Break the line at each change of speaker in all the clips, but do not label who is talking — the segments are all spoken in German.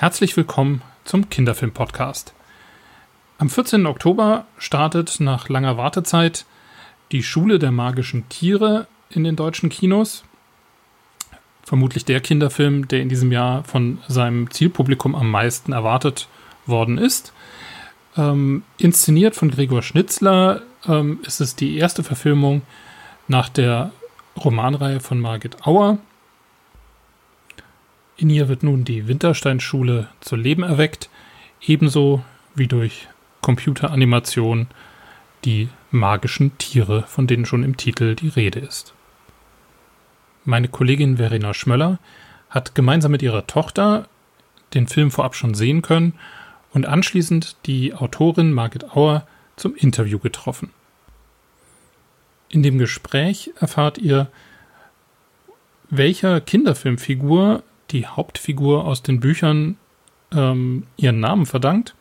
Herzlich willkommen zum Kinderfilm-Podcast. Am 14. Oktober startet nach langer Wartezeit die Schule der magischen Tiere in den deutschen Kinos. Vermutlich der Kinderfilm, der in diesem Jahr von seinem Zielpublikum am meisten erwartet worden ist. Ähm, inszeniert von Gregor Schnitzler ähm, ist es die erste Verfilmung nach der Romanreihe von Margit Auer. In ihr wird nun die Wintersteinschule zu Leben erweckt, ebenso wie durch Computeranimation die magischen Tiere, von denen schon im Titel die Rede ist. Meine Kollegin Verena Schmöller hat gemeinsam mit ihrer Tochter den Film vorab schon sehen können und anschließend die Autorin Margit Auer zum Interview getroffen. In dem Gespräch erfahrt ihr, welcher Kinderfilmfigur die Hauptfigur aus den Büchern ähm, ihren Namen verdankt.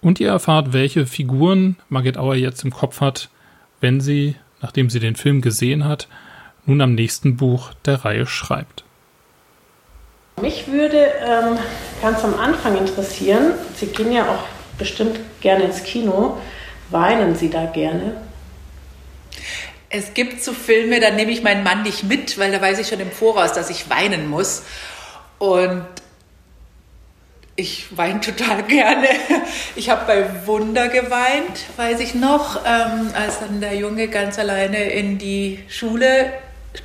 Und ihr erfahrt, welche Figuren Margit Auer jetzt im Kopf hat, wenn sie, nachdem sie den Film gesehen hat, nun am nächsten Buch der Reihe schreibt.
Mich würde ähm, ganz am Anfang interessieren, Sie gehen ja auch bestimmt gerne ins Kino, weinen Sie da gerne?
Es gibt so Filme, da nehme ich meinen Mann nicht mit, weil da weiß ich schon im Voraus, dass ich weinen muss. Und ich weine total gerne. Ich habe bei Wunder geweint, weiß ich noch, ähm, als dann der Junge ganz alleine in die Schule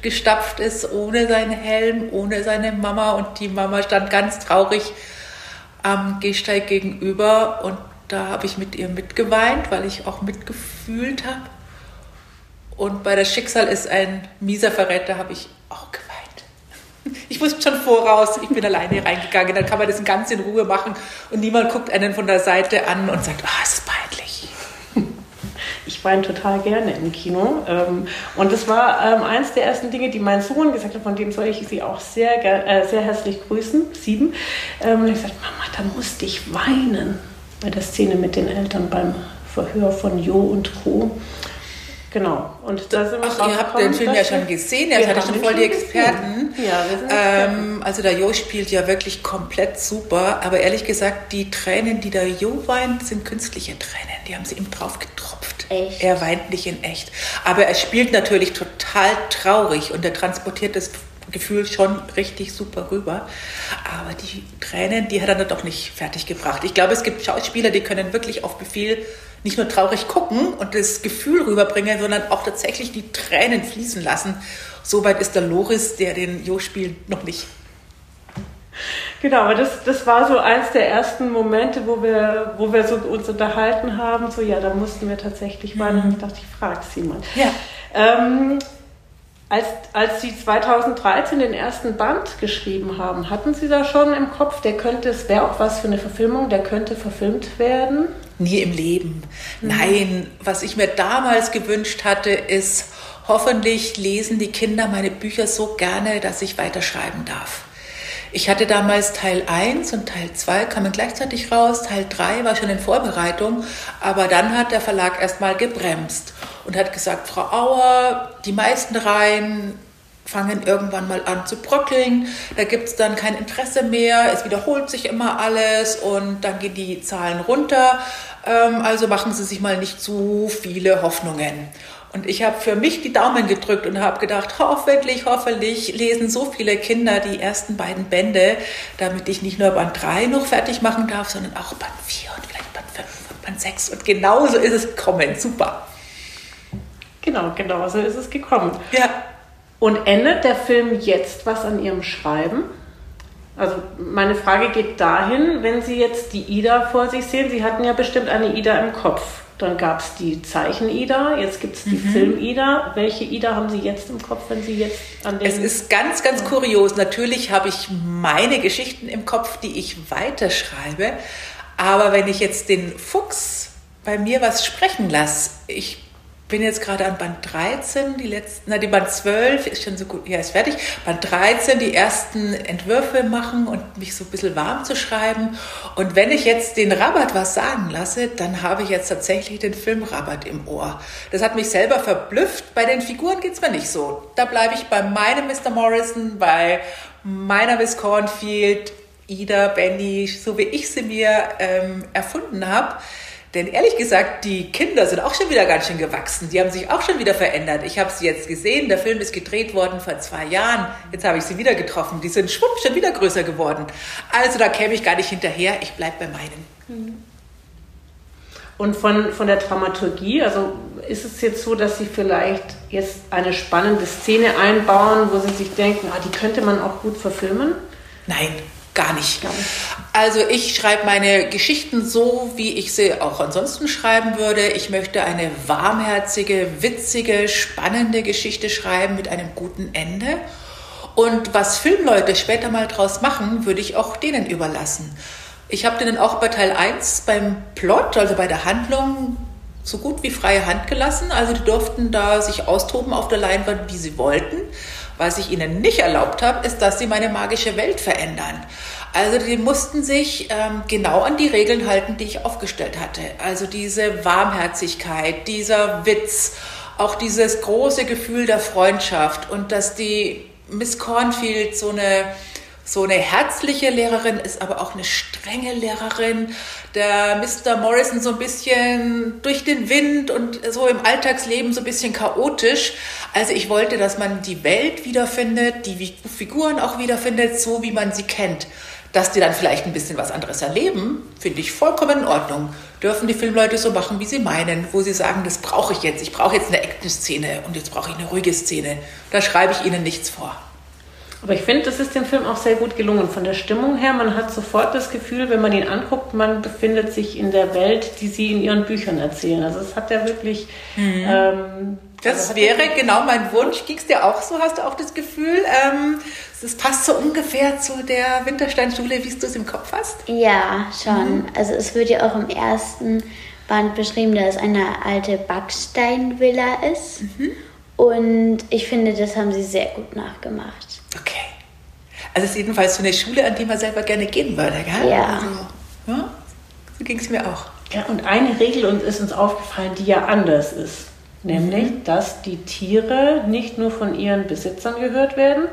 gestapft ist, ohne seinen Helm, ohne seine Mama. Und die Mama stand ganz traurig am Gehsteig gegenüber. Und da habe ich mit ihr mitgeweint, weil ich auch mitgefühlt habe. Und bei das Schicksal ist ein mieser Verräter, habe ich auch geweint. Ich wusste schon voraus, ich bin alleine reingegangen, dann kann man das ganz in Ruhe machen und niemand guckt einen von der Seite an und sagt, ah, oh, es ist peinlich.
Ich weine total gerne im Kino. Ähm, und das war ähm, eins der ersten Dinge, die mein Sohn gesagt hat, von dem soll ich Sie auch sehr, äh, sehr herzlich grüßen, sieben. Ähm, und ich gesagt, Mama, da musste ich weinen bei der Szene mit den Eltern beim Verhör von Jo und Co. Genau.
Und da sind wir Ach, ihr habt den Film ja schon gesehen, ja, seid schon voll die Experten. Ja, wir sind ähm, Also der Jo spielt ja wirklich komplett super, aber ehrlich gesagt, die Tränen, die der Jo weint, sind künstliche Tränen. Die haben sie ihm drauf getropft. Echt? Er weint nicht in echt. Aber er spielt natürlich total traurig und er transportiert das Gefühl schon richtig super rüber. Aber die Tränen, die hat er dann doch nicht fertig gebracht. Ich glaube, es gibt Schauspieler, die können wirklich auf Befehl nicht nur traurig gucken und das Gefühl rüberbringen, sondern auch tatsächlich die Tränen fließen lassen. Soweit ist der Loris, der den Jo spielt, noch nicht.
Genau, aber das, das war so eins der ersten Momente, wo wir, wo wir so uns unterhalten haben. So, ja, da mussten wir tatsächlich weinen. Mhm. Und ich dachte, ich frage sie mal. Ja. Ähm, als, als Sie 2013 den ersten Band geschrieben haben, hatten Sie da schon im Kopf, der könnte, es wäre auch was für eine Verfilmung, der könnte verfilmt werden?
Nie im Leben. Mhm. Nein, was ich mir damals gewünscht hatte, ist, hoffentlich lesen die Kinder meine Bücher so gerne, dass ich weiterschreiben darf. Ich hatte damals Teil 1 und Teil 2 kamen gleichzeitig raus, Teil 3 war schon in Vorbereitung, aber dann hat der Verlag erstmal gebremst und hat gesagt, Frau Auer, die meisten Reihen fangen irgendwann mal an zu bröckeln, da gibt es dann kein Interesse mehr, es wiederholt sich immer alles und dann gehen die Zahlen runter, ähm, also machen Sie sich mal nicht zu viele Hoffnungen. Und ich habe für mich die Daumen gedrückt und habe gedacht, hoffentlich, hoffentlich lesen so viele Kinder die ersten beiden Bände, damit ich nicht nur Band 3 noch fertig machen darf, sondern auch Band 4 und vielleicht Band 5 und Band 6. Und genauso ist es gekommen. Super.
Genau, genau so ist es gekommen. Ja. Und ändert der Film jetzt was an Ihrem Schreiben? Also meine Frage geht dahin, wenn Sie jetzt die Ida vor sich sehen, Sie hatten ja bestimmt eine Ida im Kopf. Dann gab es die Zeichen-Ida, jetzt gibt es die mhm. Film-Ida. Welche Ida haben Sie jetzt im Kopf, wenn Sie jetzt an den...
Es ist ganz, ganz kurios. Natürlich habe ich meine Geschichten im Kopf, die ich weiterschreibe. Aber wenn ich jetzt den Fuchs bei mir was sprechen lasse, ich bin jetzt gerade an Band 13, die letzten, na, die Band 12 ist schon so gut, ja, ist fertig. Band 13, die ersten Entwürfe machen und mich so ein bisschen warm zu schreiben. Und wenn ich jetzt den Rabatt was sagen lasse, dann habe ich jetzt tatsächlich den Film Rabatt im Ohr. Das hat mich selber verblüfft. Bei den Figuren geht es mir nicht so. Da bleibe ich bei meinem Mr. Morrison, bei meiner Miss Cornfield. Ida, Benny, so wie ich sie mir ähm, erfunden habe. Denn ehrlich gesagt, die Kinder sind auch schon wieder ganz schön gewachsen. Die haben sich auch schon wieder verändert. Ich habe sie jetzt gesehen. Der Film ist gedreht worden vor zwei Jahren. Jetzt habe ich sie wieder getroffen. Die sind schwupp schon wieder größer geworden. Also da käme ich gar nicht hinterher. Ich bleibe bei meinen.
Und von, von der Dramaturgie, also ist es jetzt so, dass Sie vielleicht jetzt eine spannende Szene einbauen, wo Sie sich denken, ah, die könnte man auch gut verfilmen?
Nein, Gar nicht. Also ich schreibe meine Geschichten so, wie ich sie auch ansonsten schreiben würde. Ich möchte eine warmherzige, witzige, spannende Geschichte schreiben mit einem guten Ende. Und was Filmleute später mal draus machen, würde ich auch denen überlassen. Ich habe denen auch bei Teil 1 beim Plot, also bei der Handlung, so gut wie freie Hand gelassen. Also die durften da sich austoben auf der Leinwand, wie sie wollten. Was ich ihnen nicht erlaubt habe, ist, dass sie meine magische Welt verändern. Also die mussten sich ähm, genau an die Regeln halten, die ich aufgestellt hatte. Also diese Warmherzigkeit, dieser Witz, auch dieses große Gefühl der Freundschaft und dass die Miss Cornfield so eine so eine herzliche Lehrerin ist, aber auch eine strenge Lehrerin. Der Mr. Morrison so ein bisschen durch den Wind und so im Alltagsleben so ein bisschen chaotisch. Also ich wollte, dass man die Welt wiederfindet, die Figuren auch wiederfindet, so wie man sie kennt. Dass die dann vielleicht ein bisschen was anderes erleben, finde ich vollkommen in Ordnung. Dürfen die Filmleute so machen, wie sie meinen, wo sie sagen, das brauche ich jetzt. Ich brauche jetzt eine Action-Szene und jetzt brauche ich eine ruhige Szene. Da schreibe ich ihnen nichts vor.
Aber ich finde, das ist dem Film auch sehr gut gelungen. Von der Stimmung her, man hat sofort das Gefühl, wenn man ihn anguckt, man befindet sich in der Welt, die sie in ihren Büchern erzählen. Also es hat ja wirklich. Mhm.
Ähm, das also wäre genau mein Wunsch. Ging es dir auch so? Hast du auch das Gefühl, ähm, es passt so ungefähr zu der Wintersteinschule, wie du es im Kopf hast?
Ja, schon. Mhm. Also es wird ja auch im ersten Band beschrieben, dass es eine alte Backsteinvilla ist. Mhm. Und ich finde, das haben sie sehr gut nachgemacht.
Okay. Also es ist jedenfalls so eine Schule, an die man selber gerne gehen würde, gell?
Ja.
Also, ja so ging es mir auch.
Ja, und eine Regel ist uns aufgefallen, die ja anders ist. Nämlich, mhm. dass die Tiere nicht nur von ihren Besitzern gehört werden,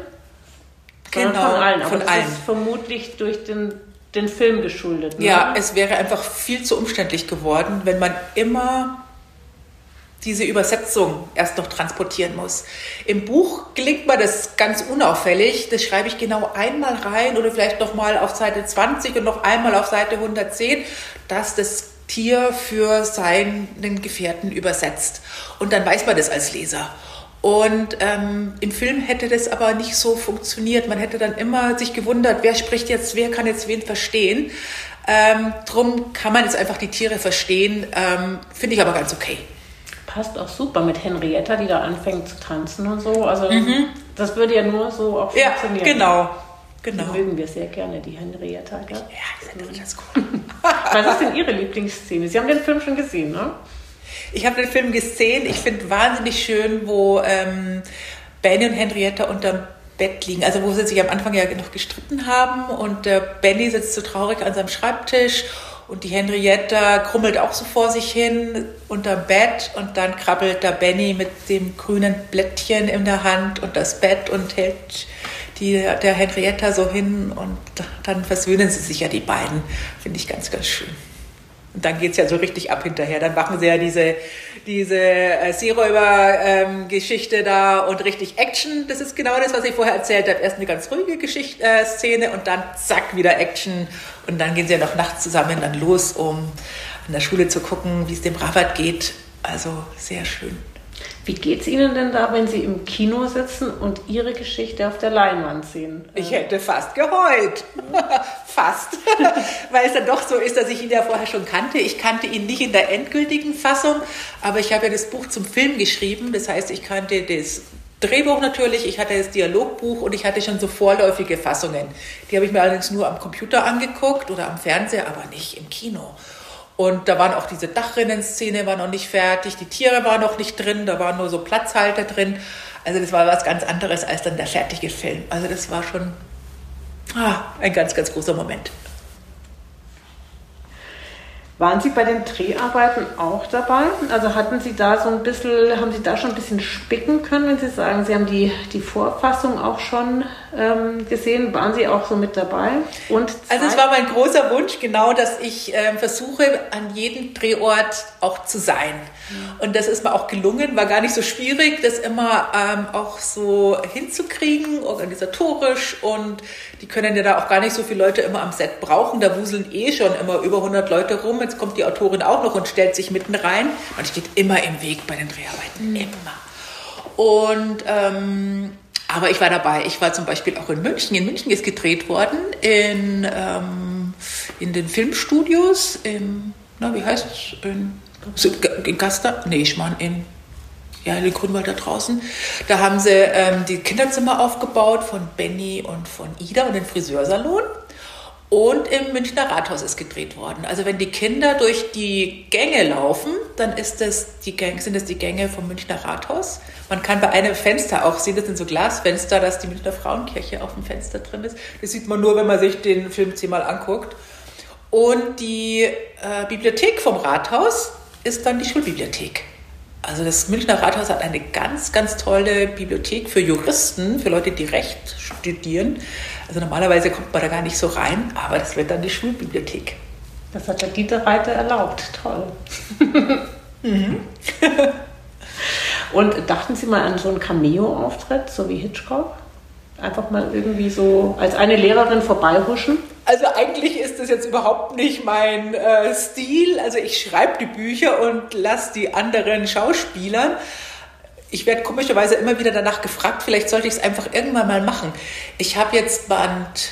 genau, von allen. Aber von
das
allen.
ist vermutlich durch den, den Film geschuldet.
Ne? Ja, es wäre einfach viel zu umständlich geworden, wenn man immer diese Übersetzung erst noch transportieren muss. Im Buch gelingt mir das ganz unauffällig. Das schreibe ich genau einmal rein oder vielleicht noch mal auf Seite 20 und noch einmal auf Seite 110, dass das Tier für seinen Gefährten übersetzt. Und dann weiß man das als Leser. Und ähm, im Film hätte das aber nicht so funktioniert. Man hätte dann immer sich gewundert, wer spricht jetzt, wer kann jetzt wen verstehen. Ähm, drum kann man jetzt einfach die Tiere verstehen. Ähm, Finde ich aber ganz okay
passt auch super mit Henrietta, die da anfängt zu tanzen und so. Also mhm. das würde ja nur so auch
funktionieren. Ja, genau.
Genau. Die mögen wir sehr gerne, die Henrietta. Gell?
Ja, die sind ganz cool.
Was ist denn Ihre Lieblingsszene? Sie haben den Film schon gesehen, ne?
Ich habe den Film gesehen. Ich finde wahnsinnig schön, wo ähm, Benny und Henrietta unterm Bett liegen. Also wo sie sich am Anfang ja noch gestritten haben und äh, Benny sitzt so traurig an seinem Schreibtisch und die Henrietta krummelt auch so vor sich hin unterm Bett und dann krabbelt da Benny mit dem grünen Blättchen in der Hand und das Bett und hält die, der Henrietta so hin und dann versöhnen sie sich ja die beiden. Finde ich ganz, ganz schön. Und dann geht es ja so richtig ab hinterher. Dann machen sie ja diese, diese äh, Seeräuber-Geschichte ähm, da und richtig Action. Das ist genau das, was ich vorher erzählt habe. Erst eine ganz ruhige Geschichte, äh, Szene und dann zack, wieder Action. Und dann gehen sie ja noch nachts zusammen dann los, um an der Schule zu gucken, wie es dem Rabat geht. Also sehr schön.
Wie geht es Ihnen denn da, wenn Sie im Kino sitzen und Ihre Geschichte auf der Leinwand sehen?
Ich hätte fast geheult. fast. Weil es dann doch so ist, dass ich ihn ja vorher schon kannte. Ich kannte ihn nicht in der endgültigen Fassung, aber ich habe ja das Buch zum Film geschrieben. Das heißt, ich kannte das Drehbuch natürlich, ich hatte das Dialogbuch und ich hatte schon so vorläufige Fassungen. Die habe ich mir allerdings nur am Computer angeguckt oder am Fernseher, aber nicht im Kino. Und da waren auch diese Dachrinnenszene war noch nicht fertig, die Tiere waren noch nicht drin, da waren nur so Platzhalter drin. Also das war was ganz anderes als dann der fertige Film. Also das war schon ah, ein ganz, ganz großer Moment.
Waren Sie bei den Dreharbeiten auch dabei? Also hatten Sie da so ein bisschen, haben Sie da schon ein bisschen spicken können, wenn Sie sagen, Sie haben die, die Vorfassung auch schon ähm, gesehen? Waren Sie auch so mit dabei?
Und also es war mein großer Wunsch, genau, dass ich äh, versuche, an jedem Drehort auch zu sein. Und das ist mir auch gelungen, war gar nicht so schwierig, das immer ähm, auch so hinzukriegen, organisatorisch. Und die können ja da auch gar nicht so viele Leute immer am Set brauchen. Da wuseln eh schon immer über 100 Leute rum jetzt kommt die Autorin auch noch und stellt sich mitten rein. Man steht immer im Weg bei den Dreharbeiten, mhm. immer. Und ähm, aber ich war dabei. Ich war zum Beispiel auch in München. In München ist gedreht worden in, ähm, in den Filmstudios. Im, na, wie heißt es? In, in Gaster? Nee, ich meine in ja, in den Grünwald da draußen. Da haben sie ähm, die Kinderzimmer aufgebaut von Benny und von Ida und den Friseursalon. Und im Münchner Rathaus ist gedreht worden. Also wenn die Kinder durch die Gänge laufen, dann ist das die Gänge, sind das die Gänge vom Münchner Rathaus. Man kann bei einem Fenster auch sehen, das sind so Glasfenster, dass die Münchner Frauenkirche auf dem Fenster drin ist. Das sieht man nur, wenn man sich den Film zehnmal anguckt. Und die äh, Bibliothek vom Rathaus ist dann die Schulbibliothek. Also das Münchner Rathaus hat eine ganz, ganz tolle Bibliothek für Juristen, für Leute, die Recht studieren. Also normalerweise kommt man da gar nicht so rein, aber das wird dann die Schulbibliothek.
Das hat der Dieter Reiter erlaubt. Toll. mhm. Und dachten Sie mal an so einen Cameo-Auftritt, so wie Hitchcock? Einfach mal irgendwie so als eine Lehrerin vorbeihuschen?
Also eigentlich jetzt überhaupt nicht mein äh, Stil. Also ich schreibe die Bücher und lasse die anderen Schauspielern ich werde komischerweise immer wieder danach gefragt, vielleicht sollte ich es einfach irgendwann mal machen. Ich habe jetzt Band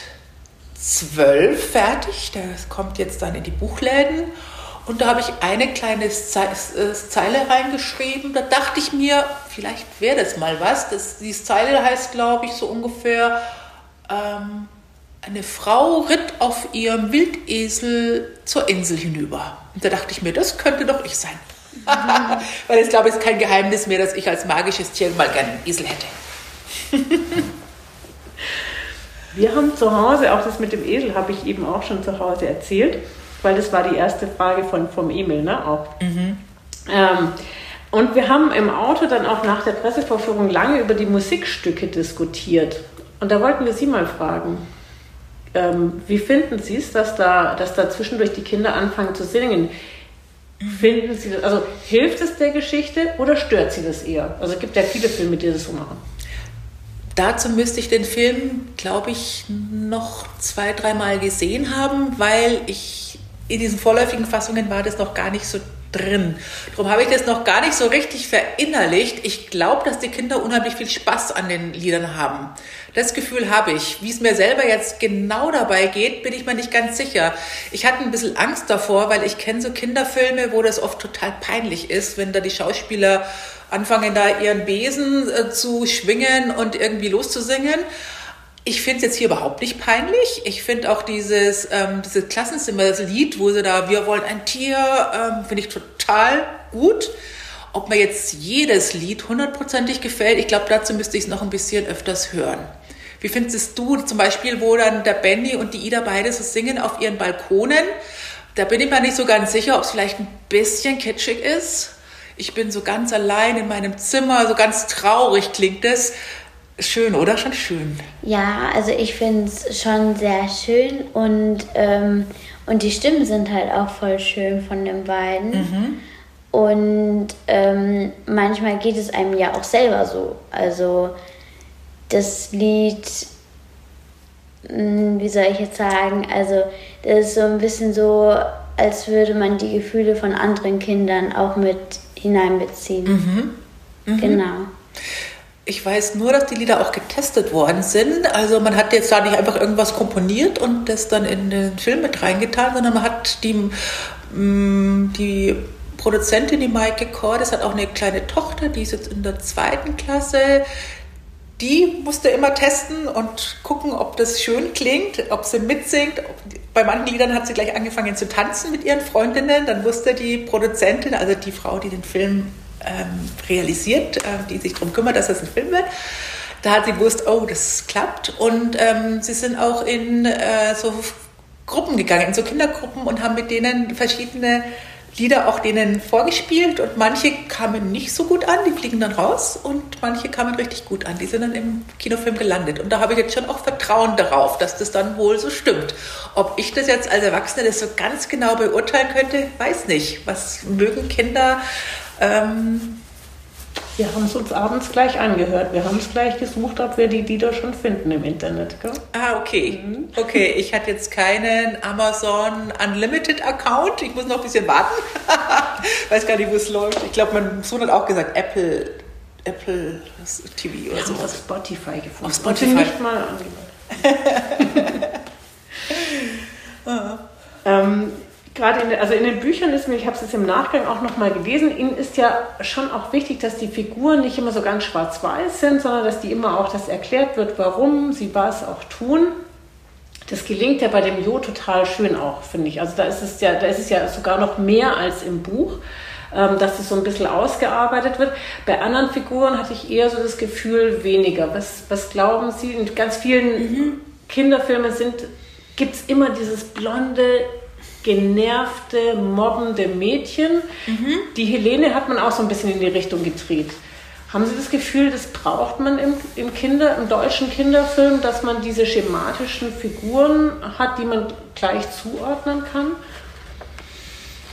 12 fertig, das kommt jetzt dann in die Buchläden. Und da habe ich eine kleine äh, Zeile reingeschrieben. Da dachte ich mir, vielleicht wäre das mal was. Das, die Zeile heißt, glaube ich, so ungefähr, ähm, eine Frau ritt auf ihrem Wildesel zur Insel hinüber. Und da dachte ich mir, das könnte doch ich sein. Weil ich glaube, es ist kein Geheimnis mehr, dass ich als magisches Tier mal gerne einen Esel hätte.
Wir haben zu Hause, auch das mit dem Esel habe ich eben auch schon zu Hause erzählt, weil das war die erste Frage von, vom Emil, ne? Auch. Mhm. Ähm, und wir haben im Auto dann auch nach der Pressevorführung lange über die Musikstücke diskutiert. Und da wollten wir Sie mal fragen. Ähm, wie finden Sie es, dass da, dass da zwischendurch die Kinder anfangen zu singen? Finden Sie das, also hilft es der Geschichte oder stört Sie das eher? Also es gibt ja viele Filme, die das so machen.
Dazu müsste ich den Film, glaube ich, noch zwei, dreimal gesehen haben, weil ich in diesen vorläufigen Fassungen war das noch gar nicht so drin. Darum habe ich das noch gar nicht so richtig verinnerlicht. Ich glaube, dass die Kinder unheimlich viel Spaß an den Liedern haben. Das Gefühl habe ich. Wie es mir selber jetzt genau dabei geht, bin ich mir nicht ganz sicher. Ich hatte ein bisschen Angst davor, weil ich kenne so Kinderfilme, wo das oft total peinlich ist, wenn da die Schauspieler anfangen, da ihren Besen äh, zu schwingen und irgendwie loszusingen. Ich finde es jetzt hier überhaupt nicht peinlich. Ich finde auch dieses, ähm, dieses Klassenzimmer-Lied, wo sie da, wir wollen ein Tier, ähm, finde ich total gut. Ob mir jetzt jedes Lied hundertprozentig gefällt, ich glaube, dazu müsste ich es noch ein bisschen öfters hören. Wie findest du zum Beispiel, wo dann der Benny und die Ida beide so singen auf ihren Balkonen? Da bin ich mir nicht so ganz sicher, ob es vielleicht ein bisschen kitschig ist. Ich bin so ganz allein in meinem Zimmer, so ganz traurig klingt es. Schön, oder? Schon schön.
Ja, also ich finde es schon sehr schön und, ähm, und die Stimmen sind halt auch voll schön von den beiden. Mhm. Und ähm, manchmal geht es einem ja auch selber so. Also das Lied, hm, wie soll ich jetzt sagen, also das ist so ein bisschen so, als würde man die Gefühle von anderen Kindern auch mit hineinbeziehen. Mhm. Mhm. Genau.
Ich weiß nur, dass die Lieder auch getestet worden sind. Also man hat jetzt da nicht einfach irgendwas komponiert und das dann in den Film mit reingetan, sondern man hat die, mm, die Produzentin, die Maike Kor, das hat auch eine kleine Tochter, die ist jetzt in der zweiten Klasse. Die musste immer testen und gucken, ob das schön klingt, ob sie mitsingt. Bei manchen Liedern hat sie gleich angefangen zu tanzen mit ihren Freundinnen. Dann wusste die Produzentin, also die Frau, die den Film ähm, realisiert, äh, die sich darum kümmert, dass das ein Film wird. Da hat sie gewusst, oh, das klappt. Und ähm, sie sind auch in äh, so Gruppen gegangen, in so Kindergruppen und haben mit denen verschiedene Lieder auch denen vorgespielt und manche kamen nicht so gut an, die fliegen dann raus und manche kamen richtig gut an, die sind dann im Kinofilm gelandet. Und da habe ich jetzt schon auch Vertrauen darauf, dass das dann wohl so stimmt. Ob ich das jetzt als Erwachsene das so ganz genau beurteilen könnte, weiß nicht. Was mögen Kinder? Ähm,
wir haben es uns abends gleich angehört. Wir haben es gleich gesucht, ob wir die Lieder schon finden im Internet. Gell?
Ah, okay. Mhm. Okay, ich hatte jetzt keinen Amazon Unlimited Account. Ich muss noch ein bisschen warten. Weiß gar nicht, wo es läuft. Ich glaube, mein Sohn hat auch gesagt, Apple, Apple TV oder
so. Auf Spotify gefunden. Auf
Spotify. nicht mal angehört.
ah. ähm, gerade in, also in den Büchern ist mir, ich habe es jetzt im Nachgang auch nochmal gelesen, Ihnen ist ja schon auch wichtig, dass die Figuren nicht immer so ganz schwarz-weiß sind, sondern dass die immer auch, das erklärt wird, warum sie was auch tun. Das gelingt ja bei dem Jo total schön auch, finde ich. Also da ist es ja, da ist es ja sogar noch mehr als im Buch, ähm, dass es so ein bisschen ausgearbeitet wird. Bei anderen Figuren hatte ich eher so das Gefühl weniger. Was, was glauben Sie? In ganz vielen mhm. Kinderfilmen gibt es immer dieses blonde, genervte, mobbende Mädchen. Mhm. Die Helene hat man auch so ein bisschen in die Richtung gedreht. Haben Sie das Gefühl, das braucht man im, im, Kinder, im deutschen Kinderfilm, dass man diese schematischen Figuren hat, die man gleich zuordnen kann?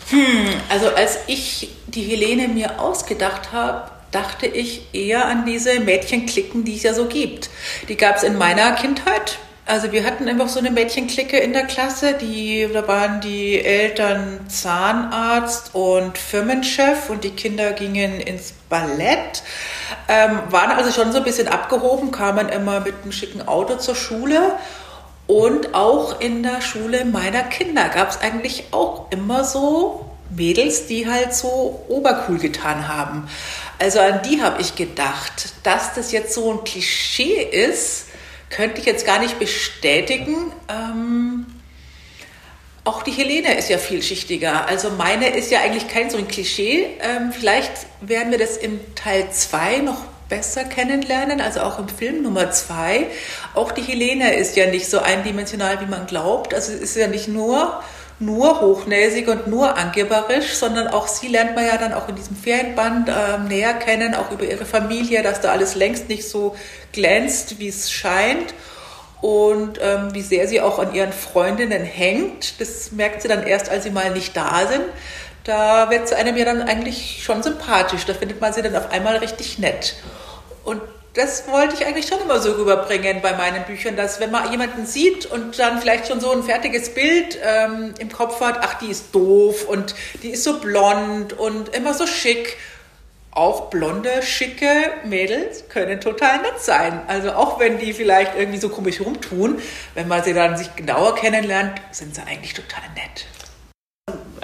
Hm, also als ich die Helene mir ausgedacht habe, dachte ich eher an diese Mädchenklicken, die es ja so gibt. Die gab es in meiner Kindheit. Also wir hatten einfach so eine Mädchenklicke in der Klasse, die, da waren die Eltern Zahnarzt und Firmenchef und die Kinder gingen ins Ballett, ähm, waren also schon so ein bisschen abgehoben, kamen immer mit einem schicken Auto zur Schule und auch in der Schule meiner Kinder gab es eigentlich auch immer so Mädels, die halt so obercool getan haben. Also an die habe ich gedacht, dass das jetzt so ein Klischee ist, könnte ich jetzt gar nicht bestätigen. Ähm, auch die Helene ist ja vielschichtiger. Also meine ist ja eigentlich kein so ein Klischee. Ähm, vielleicht werden wir das im Teil 2 noch besser kennenlernen, also auch im Film Nummer 2. Auch die Helene ist ja nicht so eindimensional, wie man glaubt. Also es ist ja nicht nur nur hochnäsig und nur angeberisch, sondern auch sie lernt man ja dann auch in diesem Ferienband äh, näher kennen, auch über ihre Familie, dass da alles längst nicht so glänzt, wie es scheint. Und ähm, wie sehr sie auch an ihren Freundinnen hängt, das merkt sie dann erst, als sie mal nicht da sind. Da wird sie einem ja dann eigentlich schon sympathisch. Da findet man sie dann auf einmal richtig nett. Und das wollte ich eigentlich schon immer so rüberbringen bei meinen Büchern, dass wenn man jemanden sieht und dann vielleicht schon so ein fertiges Bild ähm, im Kopf hat, ach, die ist doof und die ist so blond und immer so schick. Auch blonde, schicke Mädels können total nett sein. Also auch wenn die vielleicht irgendwie so komisch rumtun, wenn man sie dann sich genauer kennenlernt, sind sie eigentlich total nett.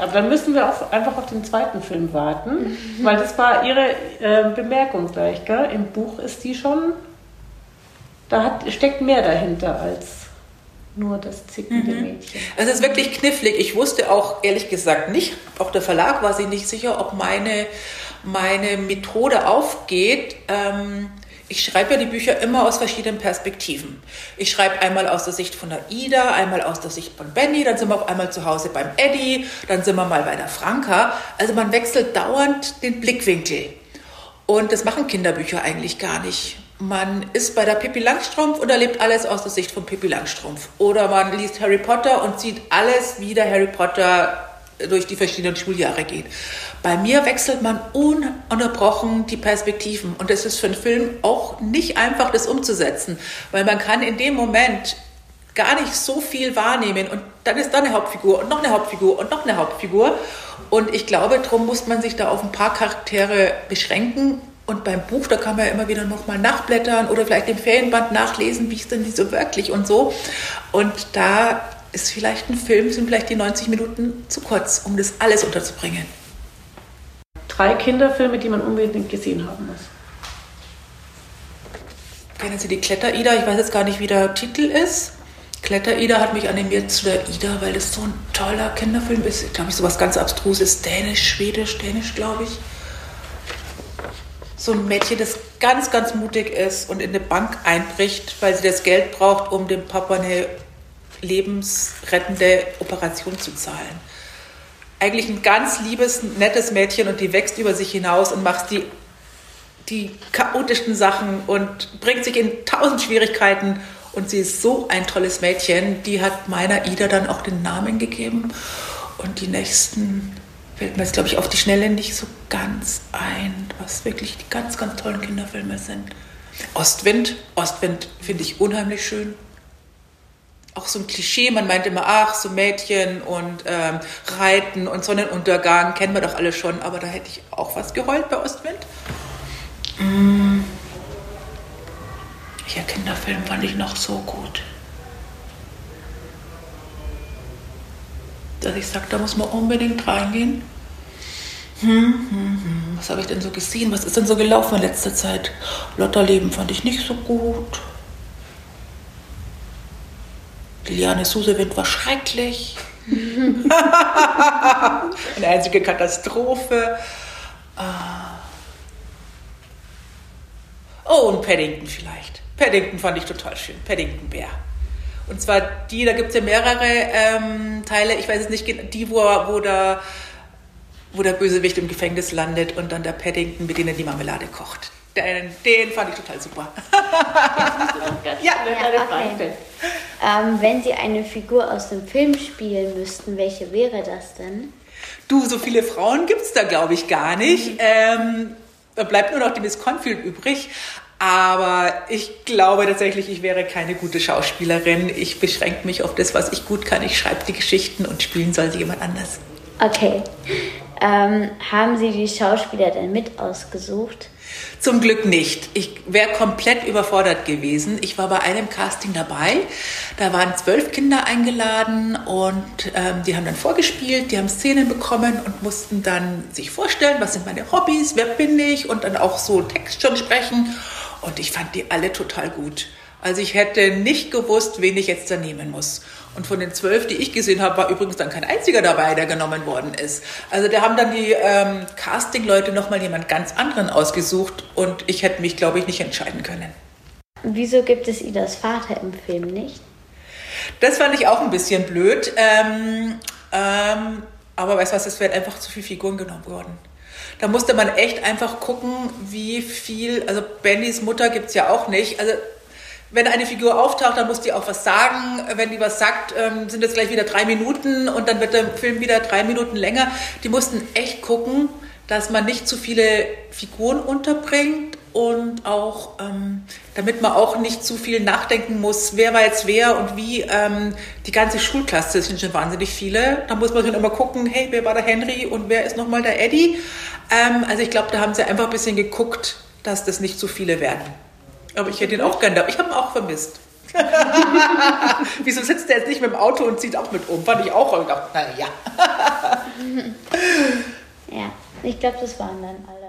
Aber dann müssen wir auch einfach auf den zweiten Film warten, mhm. weil das war Ihre äh, Bemerkung gleich. Gell? Im Buch ist die schon, da hat, steckt mehr dahinter als nur das zickende mhm. Mädchen.
Es ist wirklich knifflig. Ich wusste auch ehrlich gesagt nicht, auch der Verlag war sich nicht sicher, ob meine, meine Methode aufgeht. Ähm, ich schreibe ja die Bücher immer aus verschiedenen Perspektiven. Ich schreibe einmal aus der Sicht von der Ida, einmal aus der Sicht von Benny, dann sind wir auf einmal zu Hause beim Eddie, dann sind wir mal bei der Franka. Also man wechselt dauernd den Blickwinkel. Und das machen Kinderbücher eigentlich gar nicht. Man ist bei der Pippi Langstrumpf und erlebt alles aus der Sicht von Pippi Langstrumpf. Oder man liest Harry Potter und sieht alles, wie der Harry Potter durch die verschiedenen Schuljahre geht. Bei mir wechselt man ununterbrochen die Perspektiven und es ist für einen Film auch nicht einfach, das umzusetzen, weil man kann in dem Moment gar nicht so viel wahrnehmen und dann ist da eine Hauptfigur und noch eine Hauptfigur und noch eine Hauptfigur und ich glaube, darum muss man sich da auf ein paar Charaktere beschränken und beim Buch, da kann man ja immer wieder nochmal nachblättern oder vielleicht im Ferienband nachlesen, wie ist denn die so wirklich und so. Und da ist vielleicht ein Film, sind vielleicht die 90 Minuten zu kurz, um das alles unterzubringen.
Drei Kinderfilme, die man unbedingt gesehen haben muss.
Kennen Sie die Kletter-Ida? Ich weiß jetzt gar nicht, wie der Titel ist. Kletter-Ida hat mich animiert zu der Ida, weil das so ein toller Kinderfilm ist. Glaube ich, so was ganz Abstruses. Dänisch, Schwedisch, Dänisch, glaube ich. So ein Mädchen, das ganz, ganz mutig ist und in eine Bank einbricht, weil sie das Geld braucht, um dem Papa eine lebensrettende Operation zu zahlen. Eigentlich ein ganz liebes, nettes Mädchen und die wächst über sich hinaus und macht die, die chaotischsten Sachen und bringt sich in tausend Schwierigkeiten. Und sie ist so ein tolles Mädchen, die hat meiner Ida dann auch den Namen gegeben. Und die nächsten fällt mir jetzt, glaube ich, auf die Schnelle nicht so ganz ein, was wirklich die ganz, ganz tollen Kinderfilme sind. Ostwind, Ostwind finde ich unheimlich schön. Auch so ein Klischee, man meint immer, ach, so Mädchen und ähm, Reiten und Sonnenuntergang, kennen wir doch alle schon, aber da hätte ich auch was geheult bei Ostwind. Mmh. Welcher Kinderfilm fand ich noch so gut? Dass ich sage, da muss man unbedingt reingehen. Hm, hm, hm. Was habe ich denn so gesehen? Was ist denn so gelaufen in letzter Zeit? Lotterleben fand ich nicht so gut. Liliane Susewind war schrecklich. Eine einzige Katastrophe. Ah. Oh, und Paddington vielleicht. Paddington fand ich total schön. Paddington Bär. Und zwar die, da gibt es ja mehrere ähm, Teile, ich weiß es nicht, die, wo, wo da wo der Bösewicht im Gefängnis landet und dann der Paddington, mit dem er die Marmelade kocht. Den, den fand ich total super.
ja, ja okay. Ähm, wenn Sie eine Figur aus dem Film spielen müssten, welche wäre das denn?
Du, so viele Frauen gibt es da, glaube ich, gar nicht. Mhm. Ähm, da bleibt nur noch die Miss Confield übrig. Aber ich glaube tatsächlich, ich wäre keine gute Schauspielerin. Ich beschränke mich auf das, was ich gut kann. Ich schreibe die Geschichten und spielen soll sie jemand anders.
Okay. Ähm, haben Sie die Schauspieler denn mit ausgesucht?
Zum Glück nicht. Ich wäre komplett überfordert gewesen. Ich war bei einem Casting dabei. Da waren zwölf Kinder eingeladen und ähm, die haben dann vorgespielt, die haben Szenen bekommen und mussten dann sich vorstellen, was sind meine Hobbys, wer bin ich und dann auch so Text schon sprechen. Und ich fand die alle total gut. Also ich hätte nicht gewusst, wen ich jetzt da nehmen muss. Und von den zwölf, die ich gesehen habe, war übrigens dann kein einziger dabei, der genommen worden ist. Also da haben dann die ähm, Casting-Leute nochmal jemand ganz anderen ausgesucht und ich hätte mich, glaube ich, nicht entscheiden können.
Wieso gibt es Idas Vater im Film nicht?
Das fand ich auch ein bisschen blöd. Ähm, ähm, aber weißt du was, es wären einfach zu viele Figuren genommen worden. Da musste man echt einfach gucken, wie viel, also Bennys Mutter gibt es ja auch nicht. Also wenn eine Figur auftaucht, dann muss die auch was sagen. Wenn die was sagt, ähm, sind es gleich wieder drei Minuten und dann wird der Film wieder drei Minuten länger. Die mussten echt gucken, dass man nicht zu viele Figuren unterbringt und auch, ähm, damit man auch nicht zu viel nachdenken muss, wer war jetzt wer und wie. Ähm, die ganze Schulklasse, das sind schon wahnsinnig viele. Da muss man dann immer gucken, hey, wer war der Henry und wer ist nochmal der Eddie. Also ich glaube, da haben sie einfach ein bisschen geguckt, dass das nicht zu viele werden. Aber ich hätte ihn auch gern da. Ich habe ihn auch vermisst. Wieso sitzt der jetzt nicht mit dem Auto und zieht auch mit um? Fand ich auch. Und gedacht, naja.
ja, ich glaube, das waren dann alle.